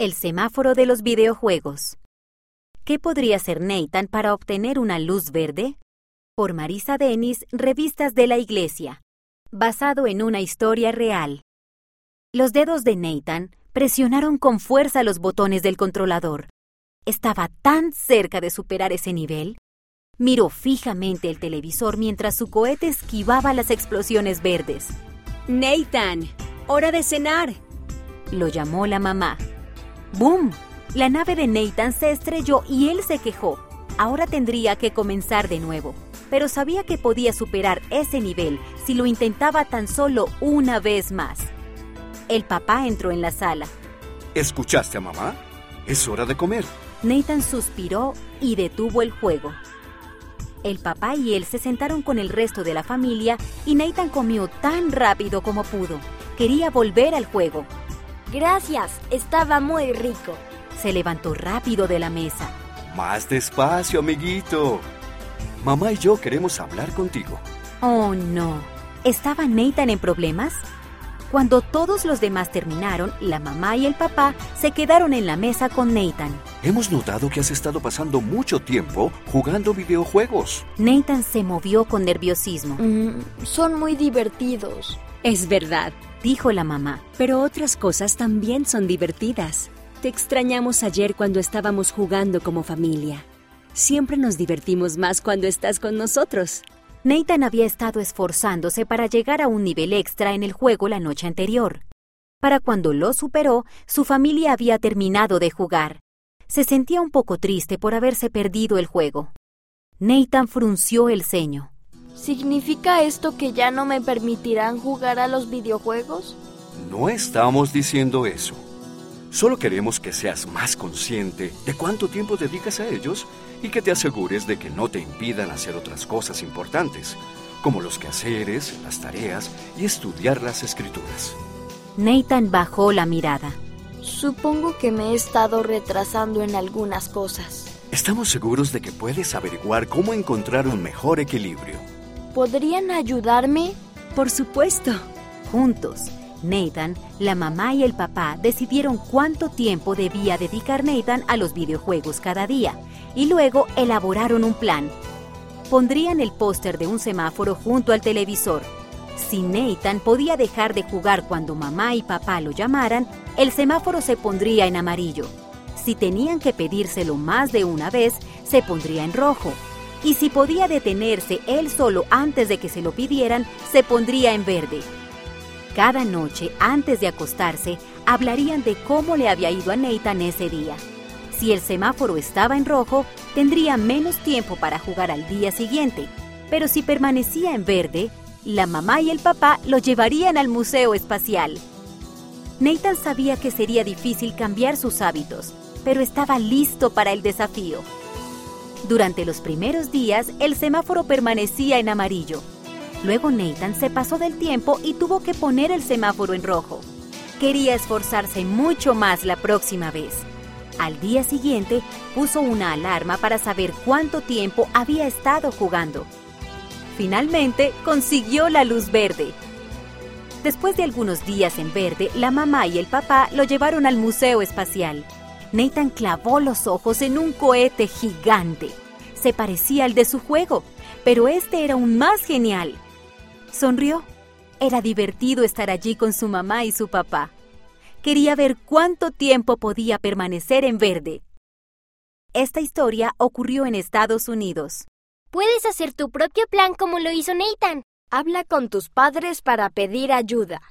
El semáforo de los videojuegos. ¿Qué podría hacer Nathan para obtener una luz verde? Por Marisa Denis, Revistas de la Iglesia. Basado en una historia real. Los dedos de Nathan presionaron con fuerza los botones del controlador. Estaba tan cerca de superar ese nivel. Miró fijamente el televisor mientras su cohete esquivaba las explosiones verdes. Nathan, hora de cenar. Lo llamó la mamá. ¡Boom! La nave de Nathan se estrelló y él se quejó. Ahora tendría que comenzar de nuevo, pero sabía que podía superar ese nivel si lo intentaba tan solo una vez más. El papá entró en la sala. ¿Escuchaste a mamá? Es hora de comer. Nathan suspiró y detuvo el juego. El papá y él se sentaron con el resto de la familia y Nathan comió tan rápido como pudo. Quería volver al juego. Gracias, estaba muy rico. Se levantó rápido de la mesa. Más despacio, amiguito. Mamá y yo queremos hablar contigo. Oh, no. ¿Estaba Nathan en problemas? Cuando todos los demás terminaron, la mamá y el papá se quedaron en la mesa con Nathan. Hemos notado que has estado pasando mucho tiempo jugando videojuegos. Nathan se movió con nerviosismo. Mm, son muy divertidos. Es verdad, dijo la mamá. Pero otras cosas también son divertidas. Te extrañamos ayer cuando estábamos jugando como familia. Siempre nos divertimos más cuando estás con nosotros. Nathan había estado esforzándose para llegar a un nivel extra en el juego la noche anterior. Para cuando lo superó, su familia había terminado de jugar. Se sentía un poco triste por haberse perdido el juego. Nathan frunció el ceño. ¿Significa esto que ya no me permitirán jugar a los videojuegos? No estamos diciendo eso. Solo queremos que seas más consciente de cuánto tiempo dedicas a ellos y que te asegures de que no te impidan hacer otras cosas importantes, como los quehaceres, las tareas y estudiar las escrituras. Nathan bajó la mirada. Supongo que me he estado retrasando en algunas cosas. Estamos seguros de que puedes averiguar cómo encontrar un mejor equilibrio. ¿Podrían ayudarme? Por supuesto. Juntos, Nathan, la mamá y el papá decidieron cuánto tiempo debía dedicar Nathan a los videojuegos cada día y luego elaboraron un plan. Pondrían el póster de un semáforo junto al televisor. Si Nathan podía dejar de jugar cuando mamá y papá lo llamaran, el semáforo se pondría en amarillo. Si tenían que pedírselo más de una vez, se pondría en rojo y si podía detenerse él solo antes de que se lo pidieran, se pondría en verde. Cada noche, antes de acostarse, hablarían de cómo le había ido a Nathan ese día. Si el semáforo estaba en rojo, tendría menos tiempo para jugar al día siguiente, pero si permanecía en verde, la mamá y el papá lo llevarían al Museo Espacial. Nathan sabía que sería difícil cambiar sus hábitos, pero estaba listo para el desafío. Durante los primeros días, el semáforo permanecía en amarillo. Luego Nathan se pasó del tiempo y tuvo que poner el semáforo en rojo. Quería esforzarse mucho más la próxima vez. Al día siguiente, puso una alarma para saber cuánto tiempo había estado jugando. Finalmente, consiguió la luz verde. Después de algunos días en verde, la mamá y el papá lo llevaron al Museo Espacial. Nathan clavó los ojos en un cohete gigante. Se parecía al de su juego, pero este era aún más genial. Sonrió. Era divertido estar allí con su mamá y su papá. Quería ver cuánto tiempo podía permanecer en verde. Esta historia ocurrió en Estados Unidos. Puedes hacer tu propio plan como lo hizo Nathan. Habla con tus padres para pedir ayuda.